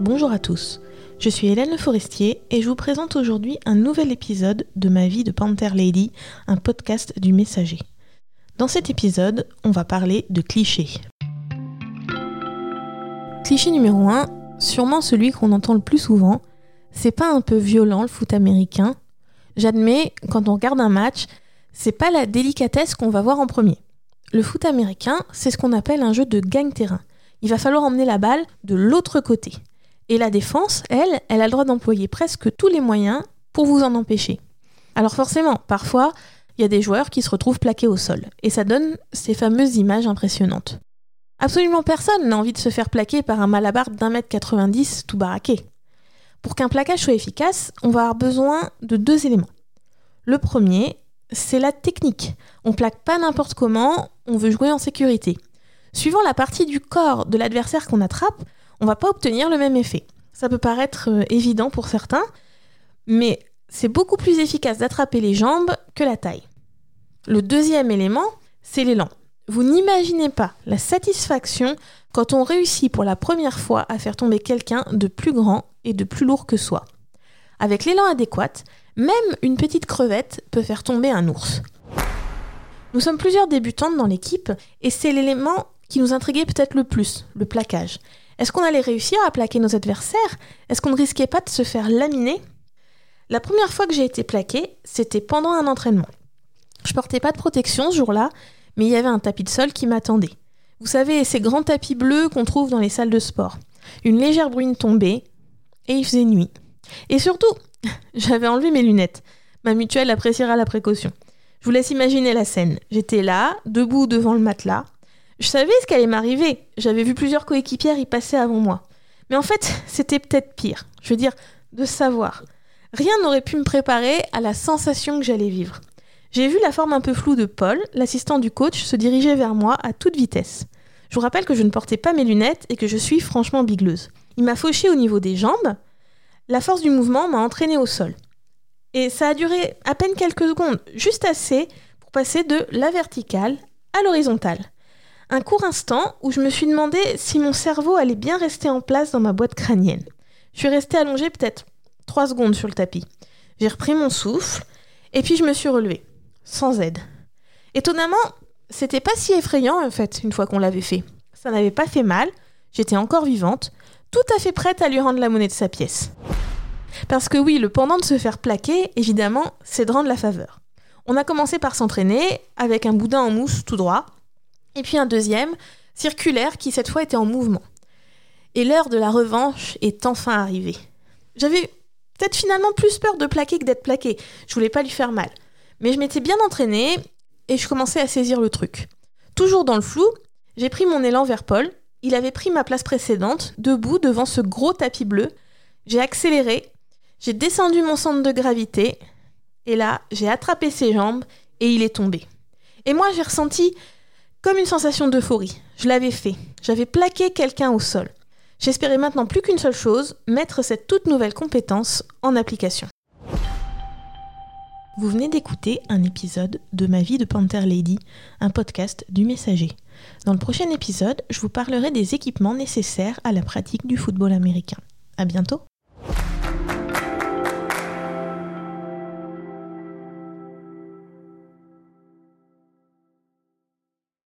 Bonjour à tous, je suis Hélène Le Forestier et je vous présente aujourd'hui un nouvel épisode de ma vie de Panther Lady, un podcast du Messager. Dans cet épisode, on va parler de clichés. Cliché numéro 1, sûrement celui qu'on entend le plus souvent, c'est pas un peu violent le foot américain J'admets, quand on regarde un match, c'est pas la délicatesse qu'on va voir en premier. Le foot américain, c'est ce qu'on appelle un jeu de gagne-terrain. Il va falloir emmener la balle de l'autre côté. Et la défense, elle, elle a le droit d'employer presque tous les moyens pour vous en empêcher. Alors forcément, parfois, il y a des joueurs qui se retrouvent plaqués au sol. Et ça donne ces fameuses images impressionnantes. Absolument personne n'a envie de se faire plaquer par un malabar d'un mètre 90 tout baraqué. Pour qu'un plaquage soit efficace, on va avoir besoin de deux éléments. Le premier, c'est la technique. On plaque pas n'importe comment, on veut jouer en sécurité. Suivant la partie du corps de l'adversaire qu'on attrape, on va pas obtenir le même effet. Ça peut paraître euh, évident pour certains, mais c'est beaucoup plus efficace d'attraper les jambes que la taille. Le deuxième élément, c'est l'élan. Vous n'imaginez pas la satisfaction quand on réussit pour la première fois à faire tomber quelqu'un de plus grand et de plus lourd que soi. Avec l'élan adéquat, même une petite crevette peut faire tomber un ours. Nous sommes plusieurs débutantes dans l'équipe et c'est l'élément qui nous intriguait peut-être le plus, le plaquage. Est-ce qu'on allait réussir à plaquer nos adversaires? Est-ce qu'on ne risquait pas de se faire laminer? La première fois que j'ai été plaquée, c'était pendant un entraînement. Je portais pas de protection ce jour-là, mais il y avait un tapis de sol qui m'attendait. Vous savez, ces grands tapis bleus qu'on trouve dans les salles de sport. Une légère bruine tombait, et il faisait nuit. Et surtout, j'avais enlevé mes lunettes. Ma mutuelle appréciera la précaution. Je vous laisse imaginer la scène. J'étais là, debout devant le matelas. Je savais ce qu'allait m'arriver. J'avais vu plusieurs coéquipières y passer avant moi. Mais en fait, c'était peut-être pire. Je veux dire, de savoir. Rien n'aurait pu me préparer à la sensation que j'allais vivre. J'ai vu la forme un peu floue de Paul, l'assistant du coach, se diriger vers moi à toute vitesse. Je vous rappelle que je ne portais pas mes lunettes et que je suis franchement bigleuse. Il m'a fauché au niveau des jambes. La force du mouvement m'a entraîné au sol. Et ça a duré à peine quelques secondes, juste assez pour passer de la verticale à l'horizontale. Un court instant où je me suis demandé si mon cerveau allait bien rester en place dans ma boîte crânienne. Je suis restée allongée peut-être trois secondes sur le tapis. J'ai repris mon souffle et puis je me suis relevée sans aide. Étonnamment, c'était pas si effrayant en fait, une fois qu'on l'avait fait. Ça n'avait pas fait mal, j'étais encore vivante, tout à fait prête à lui rendre la monnaie de sa pièce. Parce que oui, le pendant de se faire plaquer, évidemment, c'est de rendre la faveur. On a commencé par s'entraîner avec un boudin en mousse tout droit, et puis un deuxième, circulaire, qui cette fois était en mouvement. Et l'heure de la revanche est enfin arrivée. J'avais peut-être finalement plus peur de plaquer que d'être plaqué. Je voulais pas lui faire mal. Mais je m'étais bien entraînée et je commençais à saisir le truc. Toujours dans le flou, j'ai pris mon élan vers Paul. Il avait pris ma place précédente, debout devant ce gros tapis bleu. J'ai accéléré, j'ai descendu mon centre de gravité, et là, j'ai attrapé ses jambes et il est tombé. Et moi, j'ai ressenti comme une sensation d'euphorie. Je l'avais fait. J'avais plaqué quelqu'un au sol. J'espérais maintenant plus qu'une seule chose, mettre cette toute nouvelle compétence en application. Vous venez d'écouter un épisode de Ma vie de Panther Lady, un podcast du Messager. Dans le prochain épisode, je vous parlerai des équipements nécessaires à la pratique du football américain. À bientôt!